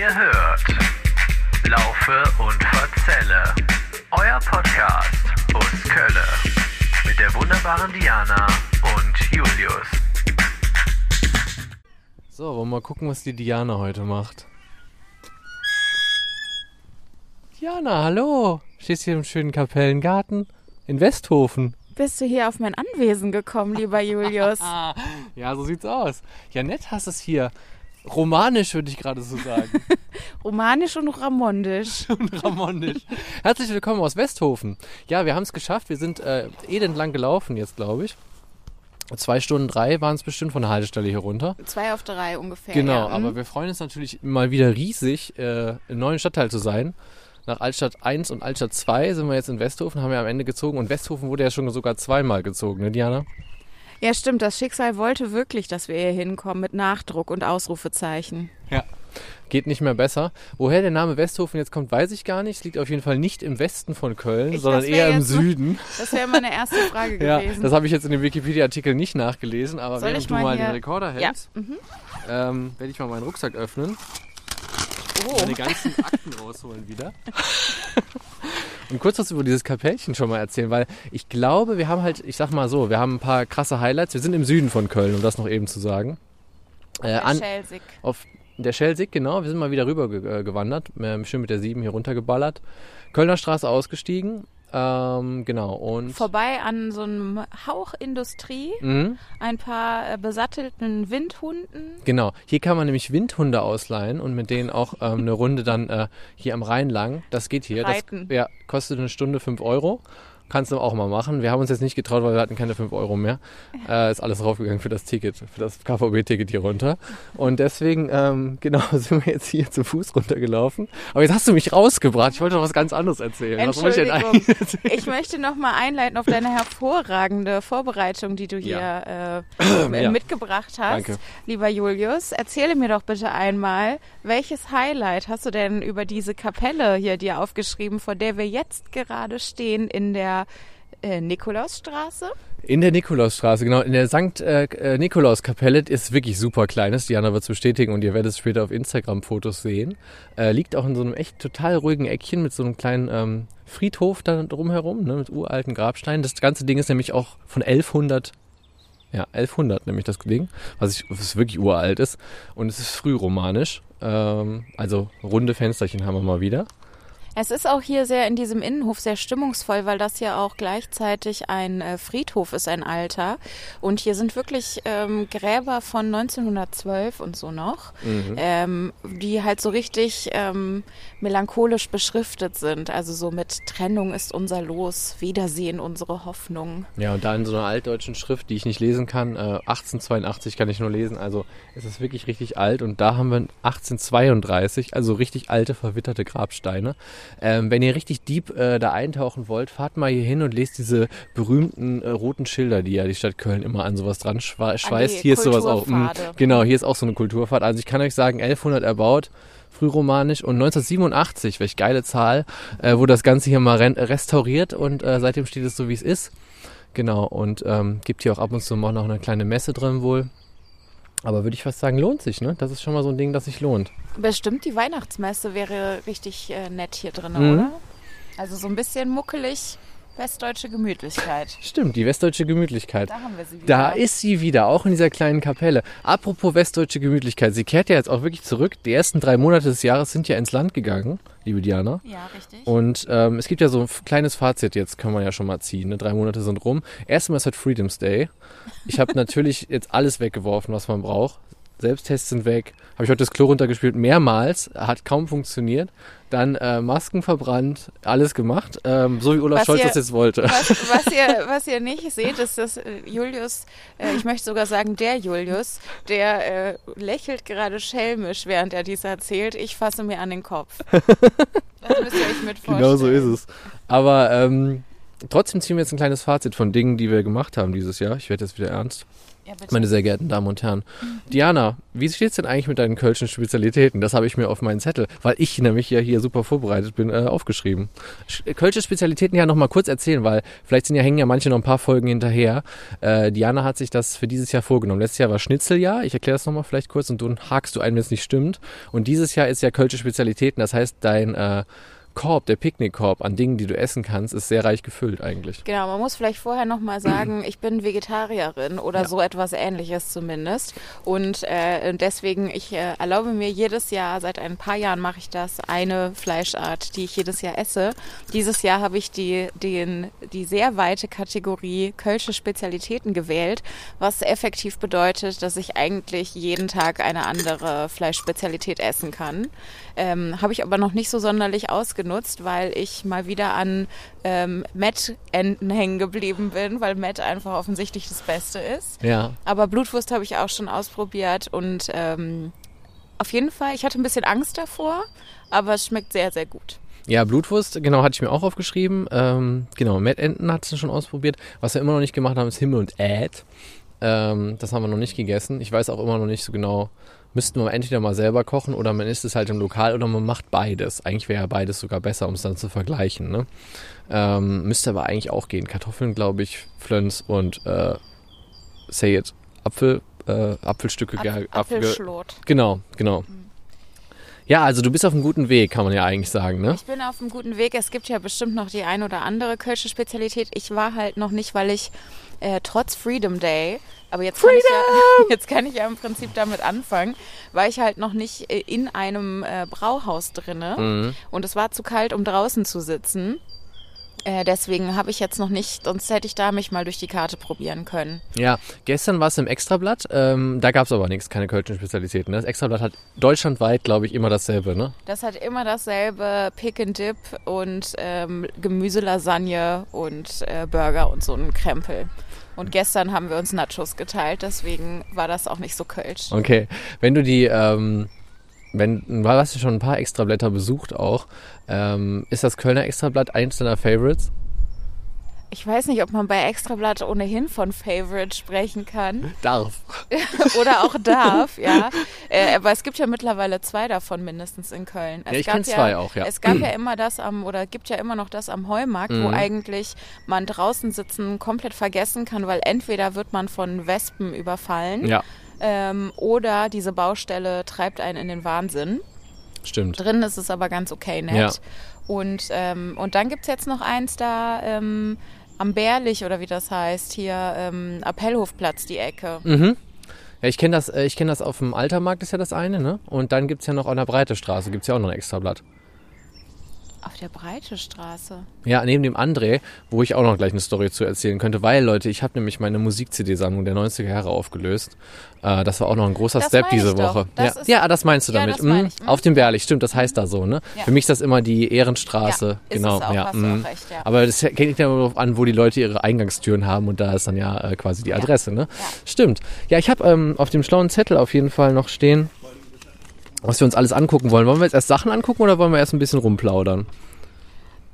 Ihr hört Laufe und Verzelle, euer Podcast aus Kölle mit der wunderbaren Diana und Julius. So, wollen wir mal gucken, was die Diana heute macht. Diana, hallo. Stehst hier im schönen Kapellengarten in Westhofen. Bist du hier auf mein Anwesen gekommen, lieber Julius? Ja, so sieht's aus. Ja, nett hast es hier. Romanisch würde ich gerade so sagen. Romanisch und ramondisch. und ramondisch. Herzlich willkommen aus Westhofen. Ja, wir haben es geschafft. Wir sind äh, elendlang gelaufen jetzt, glaube ich. Zwei Stunden drei waren es bestimmt von der Haltestelle hier runter. Zwei auf drei ungefähr. Genau, ja. aber wir freuen uns natürlich mal wieder riesig, äh, im neuen Stadtteil zu sein. Nach Altstadt 1 und Altstadt 2 sind wir jetzt in Westhofen, haben wir am Ende gezogen. Und Westhofen wurde ja schon sogar zweimal gezogen, ne, Diana? Ja, stimmt. Das Schicksal wollte wirklich, dass wir hier hinkommen mit Nachdruck und Ausrufezeichen. Ja. Geht nicht mehr besser. Woher der Name Westhofen jetzt kommt, weiß ich gar nicht. Es liegt auf jeden Fall nicht im Westen von Köln, Ich- sondern eher im Süden. Das wäre meine erste Frage Ja, gewesen. das habe ich jetzt in dem Wikipedia-Artikel nicht nachgelesen, aber Soll während du mal mal den hier- Rekorder ja. hältst, Mhm. ähm, werde ich mal meinen Rucksack öffnen. Oh. meine ganzen Akten rausholen wieder. Und kurz was über dieses Kapellchen schon mal erzählen, weil ich glaube, wir haben halt, ich sag mal so, wir haben ein paar krasse Highlights. Wir sind im Süden von Köln, um das noch eben zu sagen. Äh, an, Schelsig. auf der Schelsig, genau. Wir sind mal wieder rüber äh, gewandert, schön mit der 7 hier runtergeballert. Kölner Straße ausgestiegen, ähm, genau. Und Vorbei an so einem Hauch Industrie, Mhm. ein paar äh, besattelten Windhunden. Genau, hier kann man nämlich Windhunde ausleihen und mit denen auch ähm, eine Runde dann äh, hier am Rhein lang. Das geht hier. Reiten. Das ja, kostet eine Stunde 5 Euro. Kannst du auch mal machen. Wir haben uns jetzt nicht getraut, weil wir hatten keine 5 Euro mehr. Äh, ist alles draufgegangen für das Ticket, für das KVB-Ticket hier runter. Und deswegen, ähm, genau, sind wir jetzt hier zu Fuß runtergelaufen. Aber jetzt hast du mich rausgebracht. Ich wollte noch was ganz anderes erzählen. Ich Entschuldigung. eigentlich erzählen? Ich möchte noch mal einleiten auf deine hervorragende Vorbereitung, die du hier äh, Ja. mitgebracht hast. Danke. Lieber Julius, erzähle mir doch bitte einmal, welches Highlight hast du denn über diese Kapelle hier dir aufgeschrieben, vor der wir jetzt gerade stehen in der äh, Nikolausstraße? In der Nikolausstraße, genau. In der St. Äh, äh, Nikolauskapelle ist wirklich super kleines. Diana wird es bestätigen und ihr werdet es später auf Instagram-Fotos sehen. Äh, liegt auch in so einem echt total ruhigen Eckchen mit so einem kleinen ähm, Friedhof da drumherum, ne, mit uralten Grabsteinen. Das ganze Ding ist nämlich auch von 1100, ja, 1100 nämlich das Ding, was, ich, was wirklich uralt ist. Und es ist frühromanisch. Ähm, also runde Fensterchen haben wir mal wieder. Es ist auch hier sehr in diesem Innenhof sehr stimmungsvoll, weil das ja auch gleichzeitig ein äh, Friedhof ist, ein alter. Und hier sind wirklich ähm, Gräber von 1912 und so noch, ähm, die halt so richtig ähm, melancholisch beschriftet sind. Also so mit Trennung ist unser Los, Wiedersehen unsere Hoffnung. Ja, und da in so einer altdeutschen Schrift, die ich nicht lesen kann, äh, 1882 kann ich nur lesen, also es ist wirklich richtig alt und da haben wir 1832, also richtig alte, verwitterte Grabsteine. Ähm, wenn ihr richtig deep äh, da eintauchen wollt, fahrt mal hier hin und lest diese berühmten äh, roten Schilder, die ja die Stadt Köln immer an sowas dran schwa- schweißt. Hier ist sowas auch. Kulturpfade. genau, hier ist auch so eine Kulturfahrt. Also ich kann euch sagen, 1100 erbaut, frühromanisch und 1987, welch geile Zahl, äh, wurde das Ganze hier mal restauriert und äh, seitdem steht es so, wie es ist. Genau, und ähm, gibt hier auch ab und zu mal noch eine kleine Messe drin wohl. Aber würde ich fast sagen, lohnt sich, ne? Das ist schon mal so ein Ding, das sich lohnt. Bestimmt die Weihnachtsmesse wäre richtig äh, nett hier drin, Mhm. oder? Also so ein bisschen muckelig, westdeutsche Gemütlichkeit. Stimmt, die westdeutsche Gemütlichkeit. Da haben wir sie wieder. Da ist sie wieder, auch in dieser kleinen Kapelle. Apropos westdeutsche Gemütlichkeit, sie kehrt ja jetzt auch wirklich zurück. Die ersten drei Monate des Jahres sind ja ins Land gegangen, liebe Diana. Ja, richtig. Und ähm, es gibt ja so ein kleines Fazit jetzt, kann man ja schon mal ziehen. Ne? Drei Monate sind rum. Erstmal ist halt Freedom's Day. Ich habe natürlich jetzt alles weggeworfen, was man braucht. Selbsttests sind weg. Habe ich heute das Klo runtergespielt, mehrmals. Hat kaum funktioniert. Dann äh, Masken verbrannt, alles gemacht. Ähm, so wie Olaf Was Scholz ihr- das jetzt wollte. Was, was, ihr, was ihr nicht seht, ist, dass äh, Julius, äh, ich möchte sogar sagen, der Julius, der äh, lächelt gerade schelmisch, während er dies erzählt. Ich fasse mir an den Kopf. Das müsst ihr euch mit vorstellen. Genau so ist es. Aber ähm, trotzdem ziehen wir jetzt ein kleines Fazit von Dingen, die wir gemacht haben dieses Jahr. Ich werde jetzt wieder ernst. Ja. Meine sehr geehrten Damen und Herren. Diana, wie steht's denn eigentlich mit deinen kölschen Spezialitäten? Das habe ich mir auf meinen Zettel, weil ich nämlich ja hier super vorbereitet bin, äh, aufgeschrieben. Sch- Kölsche Spezialitäten ja noch mal kurz erzählen, weil vielleicht sind ja, hängen ja manche noch ein paar Folgen hinterher. Äh, Diana hat sich das für dieses Jahr vorgenommen. Letztes Jahr war Schnitzeljahr. Ich erkläre das nochmal vielleicht kurz und du hakst du ein, wenn es nicht stimmt. Und dieses Jahr ist ja Kölsche Spezialitäten. Das heißt, dein äh, Korb, der Picknickkorb an Dingen, die du essen kannst, ist sehr reich gefüllt eigentlich. Genau, man muss vielleicht vorher nochmal sagen, ich bin Vegetarierin oder Ja. so etwas ähnliches zumindest. Und äh, deswegen, ich äh, erlaube mir jedes Jahr, seit ein paar Jahren mache ich das, eine Fleischart, die ich jedes Jahr esse. Dieses Jahr habe ich die, den, die sehr weite Kategorie Kölsche Spezialitäten gewählt, was effektiv bedeutet, dass ich eigentlich jeden Tag eine andere Fleischspezialität essen kann. Ähm, habe ich aber noch nicht so sonderlich ausgenutzt, weil ich mal wieder an ähm, Met-Enten hängen geblieben bin, weil Met einfach offensichtlich das Beste ist. Ja. Aber Blutwurst habe ich auch schon ausprobiert und ähm, auf jeden Fall, ich hatte ein bisschen Angst davor, aber es schmeckt sehr, sehr gut. Ja, Blutwurst, genau, hatte ich mir auch aufgeschrieben. Ähm, genau, Mettenten hat sie schon ausprobiert. Was wir immer noch nicht gemacht haben, ist Himmel und Äd. Ähm, das haben wir noch nicht gegessen. Ich weiß auch immer noch nicht so genau, müssten wir entweder mal selber kochen oder man isst es halt im Lokal oder man macht beides. Eigentlich wäre ja beides sogar besser, um es dann zu vergleichen. Ne? Ähm, müsste aber eigentlich auch gehen. Kartoffeln, glaube ich, Flöns und äh, say it, Apfel, äh, Apfelstücke. Apf Apfelschlot. Genau, genau. Ja, also du bist auf einem guten Weg, kann man ja eigentlich sagen, ne? Ich bin auf einem guten Weg. Es gibt ja bestimmt noch die ein oder andere Kölsche Spezialität. Ich war halt noch nicht, weil ich äh, trotz Freedom Day, aber jetzt kann, ich ja, jetzt kann ich ja im Prinzip damit anfangen, war ich halt noch nicht äh, in einem äh, Brauhaus drinne Mhm. und es war zu kalt, um draußen zu sitzen. Äh, deswegen habe ich jetzt noch nicht, sonst hätte ich da mich mal durch die Karte probieren können. Ja, gestern war es im Extrablatt, ähm, da gab es aber nichts, keine kölschen Spezialitäten. ne? Das Extrablatt hat deutschlandweit, glaube ich, immer dasselbe, ne? Das hat immer dasselbe Pick and Dip und ähm, Gemüselasagne und äh, Burger und so einen Krempel. Und gestern haben wir uns Nachos geteilt, deswegen war das auch nicht so kölsch. Okay, wenn du die, ähm, wenn, du hast ja schon ein paar Extrablätter besucht auch, ähm, ist das Kölner Extrablatt eins deiner Favorites? Ich weiß nicht, ob man bei Extrablatt ohnehin von Favorite sprechen kann Darf. oder auch darf, ja. Äh, aber es gibt ja mittlerweile zwei davon mindestens in Köln. Es Ja, ich gab kenn zwei auch, ja. Es gab ja immer das am, oder gibt ja immer noch das am Heumarkt, wo Mhm. eigentlich man draußen sitzen komplett vergessen kann, weil entweder wird man von Wespen überfallen Ja, ähm, oder diese Baustelle treibt einen in den Wahnsinn. stimmt. Drin ist es aber ganz okay nett. Ja. Und, ähm, und dann gibt's jetzt noch eins da ähm, am Bärlich oder wie das heißt, hier ähm, Appellhofplatz, die Ecke. Mhm. Ja, ich kenne das, äh, ich kenn das auf dem Altermarkt, ist ja das eine, ne? Und dann gibt's ja noch an der Breite Straße, gibt's ja auch noch ein Extrablatt. Auf der Breite Straße. Ja, neben dem André, wo ich auch noch gleich eine Story zu erzählen könnte, weil, Leute, ich habe nämlich meine Musik-CD-Sammlung der 90er Jahre aufgelöst. Äh, das war auch noch ein großer Das Step diese ich. Woche. Das ja. ist- ja, das meinst du Ja, damit. meine Mhm. ich. Mhm. Auf dem Berlich, stimmt, das heißt da so, ne? Ja. Für mich ist das immer die Ehrenstraße. Ja, ist genau, es auch, ja. hast mhm. recht, ja. Aber das hängt ja immer darauf an, wo die Leute ihre Eingangstüren haben und da ist dann ja äh, quasi die Adresse, ne? Ja. Stimmt. Ja, ich habe ähm, auf dem schlauen Zettel auf jeden Fall noch stehen, was wir uns alles angucken wollen. Wollen wir jetzt erst Sachen angucken oder wollen wir erst ein bisschen rumplaudern?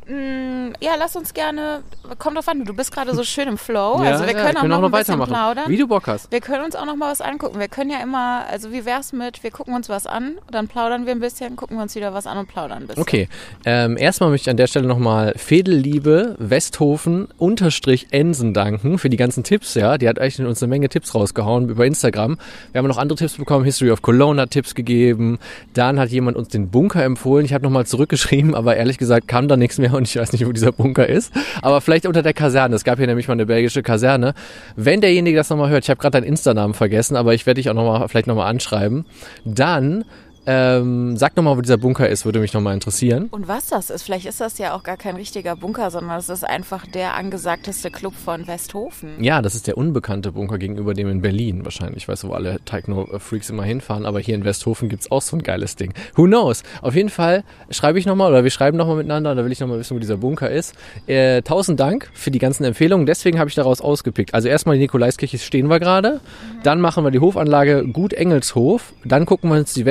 Mm, ja, lass uns gerne. Kommt drauf an, du bist gerade so schön im Flow. ja, also wir ja, können wir auch noch, ein bisschen weitermachen. plaudern. Wie du Bock hast. Wir können uns auch noch mal was angucken. Wir können ja immer, also wie wär's mit, wir gucken uns was an, dann plaudern wir ein bisschen, gucken wir uns wieder was an und plaudern ein bisschen. Okay, ähm, erstmal möchte ich an der Stelle nochmal Fedelliebe Westhofen unterstrich Ensen danken für die ganzen Tipps, ja. Die hat echt uns eine Menge Tipps rausgehauen über Instagram. Wir haben noch andere Tipps bekommen, History of Cologne hat Tipps gegeben. Dann hat jemand uns den Bunker empfohlen. Ich habe nochmal zurückgeschrieben, aber ehrlich gesagt kam da nichts mehr und ich weiß nicht, wo dieser Bunker ist. Aber vielleicht unter der Kaserne. Es gab hier nämlich mal eine belgische Kaserne. Wenn derjenige das nochmal hört, ich habe gerade deinen Insta-Namen vergessen, aber ich werde dich auch noch mal, vielleicht nochmal anschreiben. Dann ähm, sag nochmal, wo dieser Bunker ist, würde mich nochmal interessieren. Und was das ist, vielleicht ist das ja auch gar kein richtiger Bunker, sondern es ist einfach der angesagteste Club von Westhofen. Ja, das ist der unbekannte Bunker gegenüber dem in Berlin wahrscheinlich. Weißt du, wo alle Techno-Freaks immer hinfahren. Aber hier in Westhofen gibt's auch so ein geiles Ding. Who knows? Auf jeden Fall schreibe ich nochmal oder wir schreiben nochmal miteinander. Da will ich nochmal wissen, wo dieser Bunker ist. Äh, tausend Dank für die ganzen Empfehlungen. Deswegen habe ich daraus ausgepickt. Also erstmal die Nikolaiskirche stehen wir gerade. Dann machen wir die Hofanlage Gut Engelshof. Dann gucken wir uns die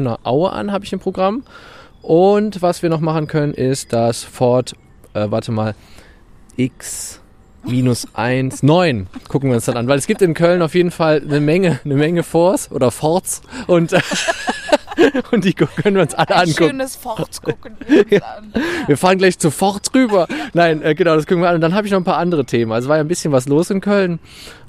Westhofener Aue an, habe ich im Programm. Und was wir noch machen können, ist das Fort, äh, warte mal, x minus 1, 9. Gucken wir uns dann an. Weil es gibt in Köln auf jeden Fall eine Menge, eine Menge Forts oder Forts und, und die können wir uns alle Ein angucken. schönes Fort gucken wir uns an. Wir fahren gleich zu Fort rüber. Nein, äh, genau, das gucken wir an. Und dann habe ich noch ein paar andere Themen. Also war ja ein bisschen was los in Köln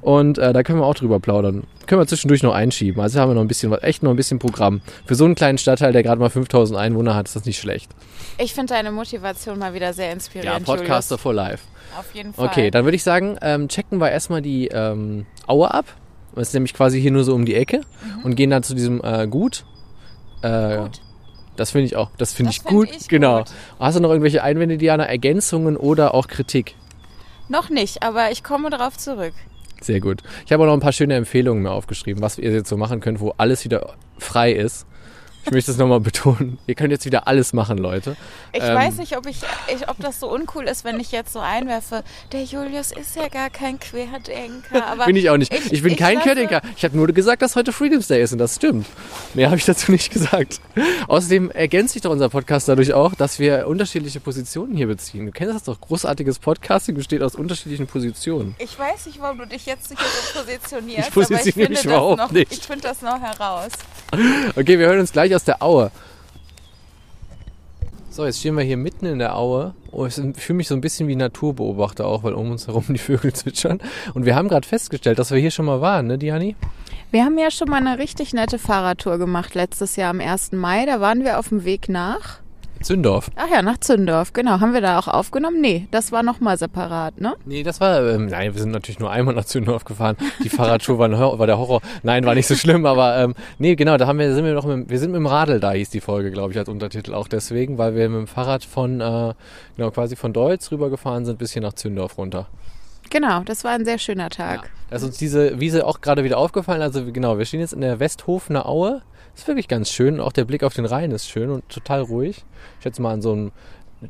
und äh, da können wir auch drüber plaudern. Können wir zwischendurch noch einschieben. Also haben wir noch ein bisschen, was- echt noch ein bisschen Programm. Für so einen kleinen Stadtteil, der gerade mal 5000 Einwohner hat, ist das nicht schlecht. Ich finde deine Motivation mal wieder sehr Ja, inspirierend, Podcaster for Life. Julius. Auf jeden Fall. Okay, dann würde ich sagen, ähm, checken wir erstmal die ähm, Aue ab. Das ist nämlich quasi hier nur so um die Ecke und gehen dann zu diesem äh, Gut. Äh. Gut. Das finde ich auch. Das finde ich find gut. ich genau. gut. Hast du noch irgendwelche Einwände, Diana? Ergänzungen oder auch Kritik? Noch nicht, aber ich komme darauf zurück. Sehr gut. Ich habe auch noch ein paar schöne Empfehlungen mir aufgeschrieben, was ihr jetzt so machen könnt, wo alles wieder frei ist. Ich möchte es nochmal betonen. Ihr könnt jetzt wieder alles machen, Leute. Ich Ähm. weiß nicht, ob, ich, ich, ob das so uncool ist, wenn ich jetzt so einwerfe, der Julius ist ja gar kein Querdenker. Aber bin ich auch nicht. Ich, bin kein lasse- Querdenker. Ich habe nur gesagt, dass heute Freedom's Day ist und das stimmt. Mehr habe ich dazu nicht gesagt. Außerdem ergänzt sich doch unser Podcast dadurch auch, dass wir unterschiedliche Positionen hier beziehen. Du kennst das doch. Großartiges Podcasting besteht aus unterschiedlichen Positionen. Ich weiß nicht, warum du dich jetzt hier so positionierst, Ich positioniere ich mich überhaupt noch, nicht. ich finde das noch heraus. Okay, wir hören uns gleich aus der Aue. So, jetzt stehen wir hier mitten in der Aue. Oh, ich fühle mich so ein bisschen wie Naturbeobachter auch, weil um uns herum die Vögel zwitschern. Und wir haben gerade festgestellt, dass wir hier schon mal waren, ne, Diani? Wir haben ja schon mal eine richtig nette Fahrradtour gemacht letztes Jahr am 1. Mai. Da waren wir auf dem Weg nach. Zündorf. Ach ja, nach Zündorf, genau. Haben wir da auch aufgenommen? Nee, das war nochmal separat, ne? Nee, das war, ähm, nein, wir sind natürlich nur einmal nach Zündorf gefahren. Die Fahrradtour war, war der Horror. Nein, war nicht so schlimm, aber ähm, nee, genau, da haben wir, sind wir noch mit, wir sind mit dem Radl da, hieß die Folge, glaube ich, als Untertitel auch deswegen, weil wir mit dem Fahrrad von, äh, genau, quasi von Deutz rübergefahren sind bis hier nach Zündorf runter. Genau, das war ein sehr schöner Tag. Da ist uns diese Wiese auch gerade wieder aufgefallen. Also genau, wir stehen jetzt in der Westhofener Aue. Ist wirklich ganz schön. Auch der Blick auf den Rhein ist schön und total ruhig. Ich schätze mal an so einem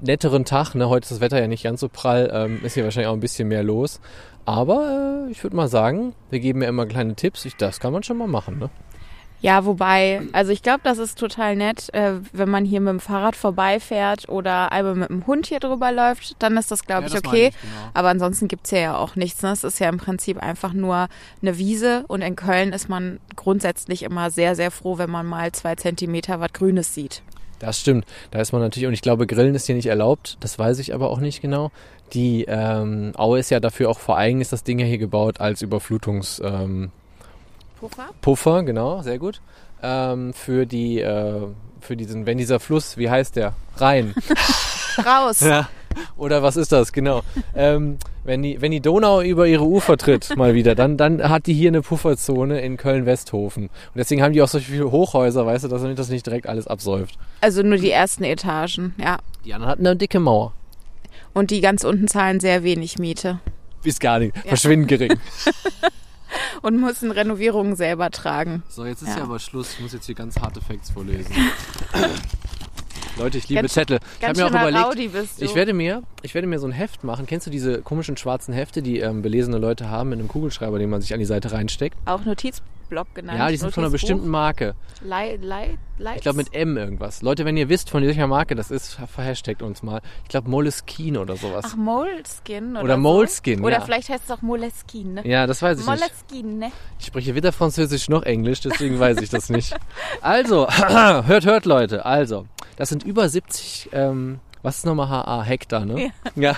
netteren Tag, ne, heute ist das Wetter ja nicht ganz so prall, ähm, ist hier wahrscheinlich auch ein bisschen mehr los. Aber äh, ich würde mal sagen, wir geben ja immer kleine Tipps. Ich, das kann man schon mal machen, ne? Ja, wobei, also ich glaube, das ist total nett, äh, wenn man hier mit dem Fahrrad vorbeifährt oder einmal mit dem Hund hier drüber läuft, dann ist das, glaube Ja, ich, das okay. ich, genau. Aber ansonsten gibt's hier ja auch nichts. Ne? Es ist ja im Prinzip einfach nur eine Wiese und in Köln ist man grundsätzlich immer sehr, sehr froh, wenn man mal zwei Zentimeter was Grünes sieht. Das stimmt. Da ist man natürlich, und ich glaube, Grillen ist hier nicht erlaubt. Das weiß ich aber auch nicht genau. Die ähm, Aue ist ja dafür auch vor allem ist das Ding ja hier gebaut als Überflutungs... Ähm, Puffer? Puffer, genau, sehr gut. Ähm, für die, äh, für diesen, wenn dieser Fluss, wie heißt der? Rhein. Raus! Ja. Oder was ist das, genau. ähm, wenn, die, wenn die Donau über ihre Ufer tritt, mal wieder, dann, dann hat die hier eine Pufferzone in Köln-Westhofen. Und deswegen haben die auch so viele Hochhäuser, weißt du, dass das nicht direkt alles absäuft. Also nur die ersten Etagen, ja. Die anderen hatten eine dicke Mauer. Und die ganz unten zahlen sehr wenig Miete Bis gar nicht. Verschwindend gering. und müssen Renovierungen selber tragen. So, jetzt ist Ja. ja aber Schluss. Ich muss jetzt hier ganz harte Facts vorlesen. Leute, ich liebe Ganz- Zettel. Ich habe mir auch überlegt. Ich werde mir, ich werde mir so ein Heft machen. Kennst du diese komischen schwarzen Hefte, die ähm, belesene Leute haben mit einem Kugelschreiber, den man sich an die Seite reinsteckt? auch Notizblock genannt. ja, die sind von einer bestimmten Marke. Lei, Lei, Leitz. Ich glaube mit M irgendwas. Leute, wenn ihr wisst, von welcher Marke das ist, verhashtagt uns mal. Ich glaube Moleskine oder sowas. Ach, Moleskin oder Oder so? Moleskin, Oder ja. vielleicht heißt es auch Moleskin, ne? ja, das weiß ich nicht. Moleskin, ne? Ich spreche weder Französisch noch Englisch, deswegen weiß ich das nicht. Also, hört, hört Leute. Also, das sind über 70, ähm, was ist nochmal HA? Hektar, ne? Ja.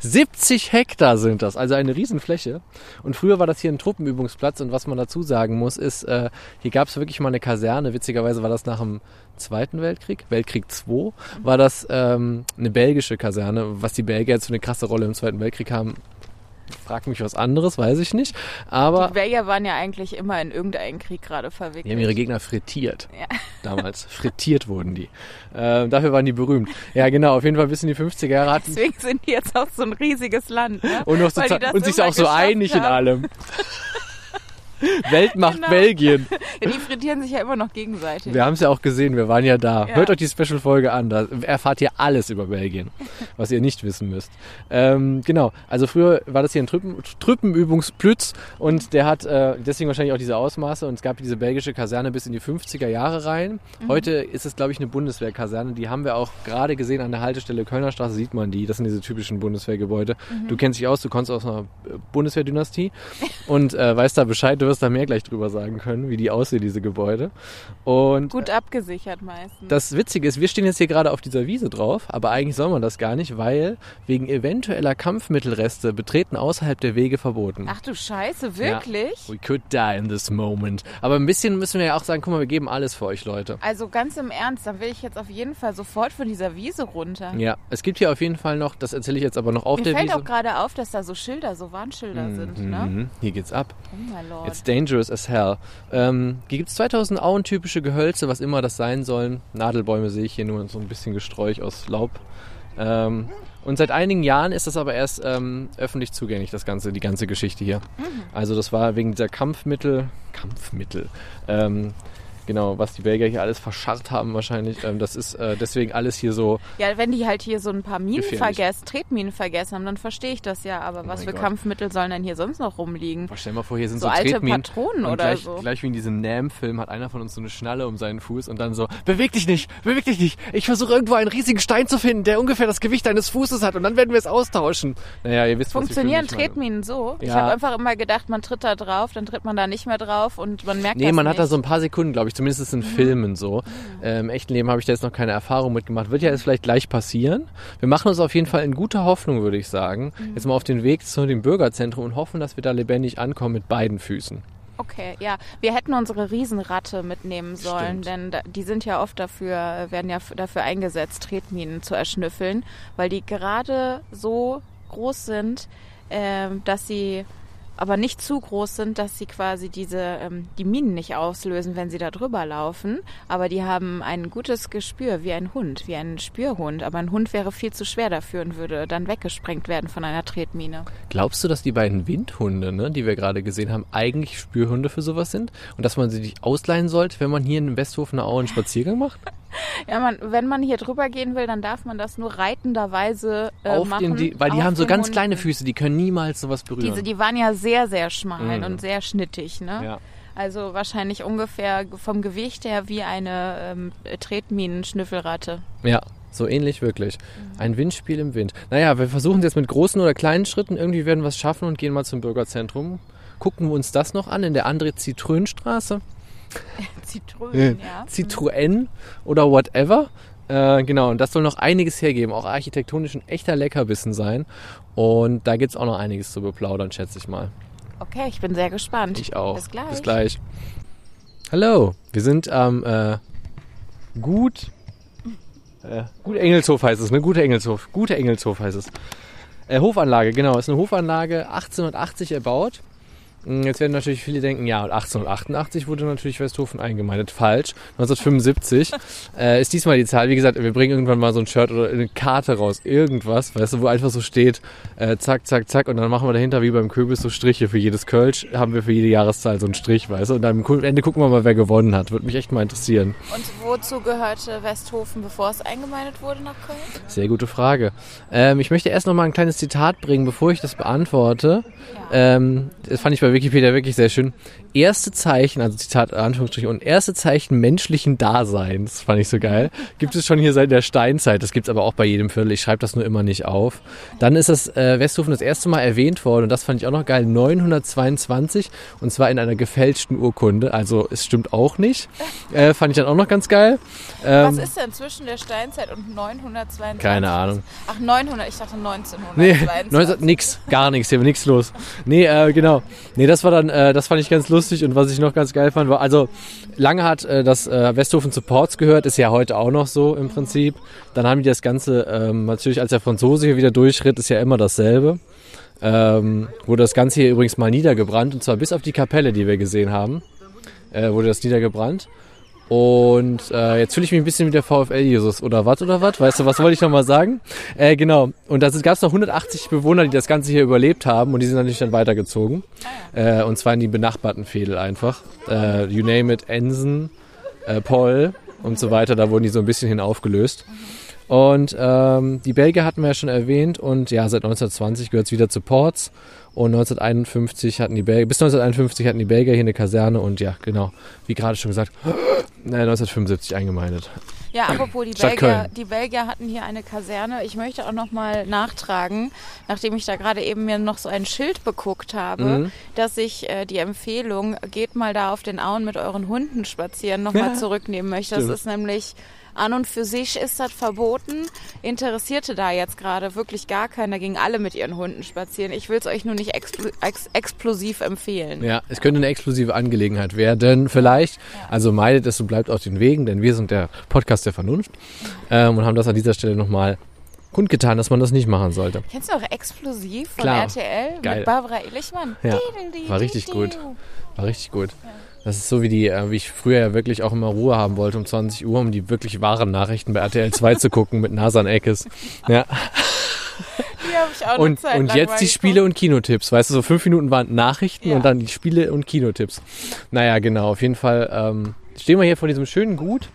70 Hektar sind das, also eine Riesenfläche. Und früher war das hier ein Truppenübungsplatz und was man dazu sagen muss, ist, äh, hier gab es wirklich mal eine Kaserne. Witzigerweise war das nach dem Zweiten Weltkrieg, Weltkrieg II, war das ähm, eine belgische Kaserne. Was die Belgier jetzt für eine krasse Rolle im Zweiten Weltkrieg haben, frag mich was anderes, weiß ich nicht. Aber Die Belgier waren ja eigentlich immer in irgendeinen Krieg gerade verwickelt. die haben ihre Gegner frittiert. Ja. Damals. Frittiert wurden die. Ähm, dafür waren die berühmt. Ja, genau. Auf jeden Fall bis in die 50er Jahre hatten. Deswegen sind die jetzt auch so ein riesiges Land, ne? Und, noch so, und sich auch so einig in haben. allem. Weltmacht Genau. Belgien. Ja, die frittieren sich ja immer noch gegenseitig. Wir haben es ja auch gesehen, wir waren ja da. Ja. Hört euch die Special-Folge an, da erfahrt ihr alles über Belgien, was ihr nicht wissen müsst. Ähm, genau, also früher war das hier ein Trüppen, Truppenübungsplütz und der hat äh, deswegen wahrscheinlich auch diese Ausmaße und es gab diese belgische Kaserne bis in die 50er Jahre rein. Heute ist es, glaube ich, eine Bundeswehrkaserne, die haben wir auch gerade gesehen an der Haltestelle Kölner Straße, sieht man die, das sind diese typischen Bundeswehrgebäude. Du kennst dich aus, du kommst aus einer Bundeswehrdynastie und äh, weißt da Bescheid, du wirst da mehr gleich drüber sagen können, wie die aussehen, diese Gebäude. Und Gut abgesichert meistens. das Witzige ist, wir stehen jetzt hier gerade auf dieser Wiese drauf, aber eigentlich soll man das gar nicht, weil wegen eventueller Kampfmittelreste betreten außerhalb der Wege verboten. Ach du Scheiße, wirklich? We could die in this moment. Aber ein bisschen müssen wir ja auch sagen, guck mal, wir geben alles für euch, Leute. Also ganz im Ernst, da will ich jetzt auf jeden Fall sofort von dieser Wiese runter. Ja, es gibt hier auf jeden Fall noch, das erzähle ich jetzt aber noch auf Mir der fällt Wiese. auch gerade auf, dass da so Schilder, so Warnschilder sind, ne? Mhm, Hier geht's ab. Oh my lord. It's dangerous as hell. Ähm, hier gibt's 2000 Auentypische Gehölze, was immer das sein sollen. Nadelbäume sehe ich hier nur so ein bisschen Gesträuch aus Laub. Ähm, und seit einigen Jahren ist das aber erst ähm, öffentlich zugänglich, das ganze, die ganze Geschichte hier. Also das war wegen dieser Kampfmittel, Kampfmittel, ähm, genau, was die Belgier hier alles verscharrt haben wahrscheinlich. Ähm, das ist äh, deswegen alles hier so Ja, wenn die halt hier so ein paar Minen vergessen, Tretminen vergessen haben, dann verstehe ich das ja. Aber Oh was mein für Gott. Kampfmittel sollen denn hier sonst noch rumliegen? Boah, stell dir mal vor, hier sind So so, alte Tretminen. Patronen oder gleich, so. Gleich wie in diesem Nam-Film hat einer von uns so eine Schnalle um seinen Fuß und dann so, beweg dich nicht, beweg dich nicht. Ich versuche irgendwo einen riesigen Stein zu finden, der ungefähr das Gewicht deines Fußes hat und dann werden wir es austauschen. Naja, ihr wisst, Funktionieren was ich. Tretminen so? Ich Ja. habe einfach immer gedacht, man tritt da drauf, dann tritt man da nicht mehr drauf und man merkt Nee, man nicht. hat da so ein paar Sekunden, glaube ich, zumindest ist es in Filmen so. Äh, Im echten Leben habe ich da jetzt noch keine Erfahrung mitgemacht. Wird ja jetzt vielleicht gleich passieren. Wir machen uns auf jeden Fall in guter Hoffnung, würde ich sagen, jetzt mal auf den Weg zu dem Bürgerzentrum und hoffen, dass wir da lebendig ankommen mit beiden Füßen. Okay, ja. Wir hätten unsere Riesenratte mitnehmen sollen, Stimmt. denn die sind ja oft dafür, äh, werden ja dafür eingesetzt, Tretminen zu erschnüffeln, weil die gerade so groß sind, ähm, dass sie aber nicht zu groß sind, dass sie quasi diese ähm, die Minen nicht auslösen, wenn sie da drüber laufen. Aber die haben ein gutes Gespür wie ein Hund, wie ein Spürhund. Aber ein Hund wäre viel zu schwer dafür und würde dann weggesprengt werden von einer Tretmine. Glaubst du, dass die beiden Windhunde, ne, die wir gerade gesehen haben, eigentlich Spürhunde für sowas sind? Und dass man sie nicht ausleihen sollte, wenn man hier in Westhofener Aue einen Spaziergang macht? Ja, man, wenn man hier drüber gehen will, dann darf man das nur reitenderweise äh, auf machen. den, die, weil die haben so ganz Hunden. kleine Füße, die können niemals sowas berühren. Diese, die waren ja sehr, sehr schmal Mhm. und sehr schnittig, ne? ja. Also wahrscheinlich ungefähr vom Gewicht her wie eine ähm, Tretminen-Schnüffelratte. ja, so ähnlich wirklich. Ein Windspiel im Wind. Naja, wir versuchen es jetzt mit großen oder kleinen Schritten. Irgendwie werden wir es schaffen und gehen mal zum Bürgerzentrum. Gucken wir uns das noch an in der André Zitrönen, ja. Citroën oder whatever. Äh, genau, und das soll noch einiges hergeben. Auch architektonisch ein echter Leckerbissen sein. Und da gibt es auch noch einiges zu beplaudern, schätze ich mal. Okay, ich bin sehr gespannt. Ich auch. Bis gleich. Bis gleich. Hallo, wir sind am äh, Gut. Äh, Gut Engelshof heißt es, ne? Guter Engelshof. Guter Engelshof heißt es. Äh, Hofanlage, genau. Ist eine Hofanlage 1880 erbaut. Hm, Jetzt werden natürlich viele denken, ja, und 1888 wurde natürlich Westhofen eingemeindet. Falsch. 1975 äh, ist diesmal die Zahl. Wie gesagt, wir bringen irgendwann mal so ein Shirt oder eine Karte raus. Irgendwas, weißt du, wo einfach so steht, äh, zack, zack, zack. Und dann machen wir dahinter wie beim Kürbis so Striche. Für jedes Kölsch haben wir für jede Jahreszahl so einen Strich, weißt du. Und dann am Ende gucken wir mal, wer gewonnen hat. Würde mich echt mal interessieren. Und wozu gehörte Westhofen, bevor es eingemeindet wurde nach Köln? Sehr gute Frage. Ähm, ich möchte erst noch mal ein kleines Zitat bringen, bevor ich das beantworte. Ähm, das fand ich bei Wikipedia wirklich sehr schön. Erste Zeichen, also Zitat Anführungsstriche, und erste Zeichen menschlichen Daseins, fand ich so geil. Gibt es schon hier seit der Steinzeit. Das gibt's aber auch bei jedem Viertel. Ich schreibe das nur immer nicht auf. Dann ist das äh, Westhofen das erste Mal erwähnt worden und das fand ich auch noch geil. 922 und zwar in einer gefälschten Urkunde. Also es stimmt auch nicht. Äh, fand ich dann auch noch ganz geil. Was Ähm, ist denn zwischen der Steinzeit und 922? Keine Ahnung. Ach, 900, ich dachte 1922. Nee, 19, nix, gar nichts, hier war nichts los. Nee, äh, genau. Nee, das war dann, äh, das fand ich ganz lustig und was ich noch ganz geil fand, war, also lange hat äh, das äh, Westhofen Supports gehört, ist ja heute auch noch so im Prinzip. Dann haben die das Ganze, ähm, natürlich als der Franzose hier wieder durchschritt, ist ja immer dasselbe. Ähm, wurde das Ganze hier übrigens mal niedergebrannt und zwar bis auf die Kapelle, die wir gesehen haben, äh, wurde das niedergebrannt. Und äh, jetzt fühle ich mich ein bisschen wie der VfL-Jesus oder was oder was? Weißt du, was wollte ich nochmal sagen? Äh, genau. Und da gab es noch 180 Bewohner, die das Ganze hier überlebt haben und die sind natürlich dann weitergezogen. Äh, und zwar in die benachbarten Fädel einfach. Äh, you name it, Ensen, äh, Poll und so weiter. Da wurden die so ein bisschen hin aufgelöst. Und ähm, die Belgier hatten wir ja schon erwähnt und ja, seit 1920 gehört es wieder zu Ports. Und 1951 hatten die Belgier, bis 1951 hatten die Belgier hier eine Kaserne und ja, genau, wie gerade schon gesagt, 1975 eingemeindet. Ja, apropos die Stadt Belgier, Köln. die Belgier hatten hier eine Kaserne. Ich möchte auch noch mal nachtragen, nachdem ich da gerade eben mir noch so ein Schild beguckt habe, Mhm. dass ich äh, die Empfehlung, geht mal da auf den Auen mit euren Hunden spazieren, noch mal zurücknehmen möchte. Das Stimmt. ist nämlich an und für sich ist das verboten. Interessierte da jetzt gerade wirklich gar keiner, gingen alle mit ihren Hunden spazieren. Ich will es euch nur nicht expl ex explosiv empfehlen. Ja, es könnte eine explosive Angelegenheit werden, vielleicht. Also meidet es und bleibt auf den Wegen, denn wir sind der Podcast der Vernunft ähm, und haben das an dieser Stelle nochmal kundgetan, dass man das nicht machen sollte. Kennst du auch Explosiv von Klar. RTL Geil. mit Barbara Illichmann? Ja, war richtig gut. War richtig gut. Das ist so wie die, äh, wie ich früher ja wirklich auch immer Ruhe haben wollte um 20 Uhr, um die wirklich wahren Nachrichten bei RTL 2 zu gucken mit Nasan Eckes. Ja. Die habe ich auch eine Und, Zeit und jetzt die. Spiele und Kinotipps. Weißt du, so fünf Minuten waren Nachrichten Ja. und dann die Spiele und Kinotipps. Naja, genau. Auf jeden Fall ähm, stehen wir hier vor diesem schönen Gut.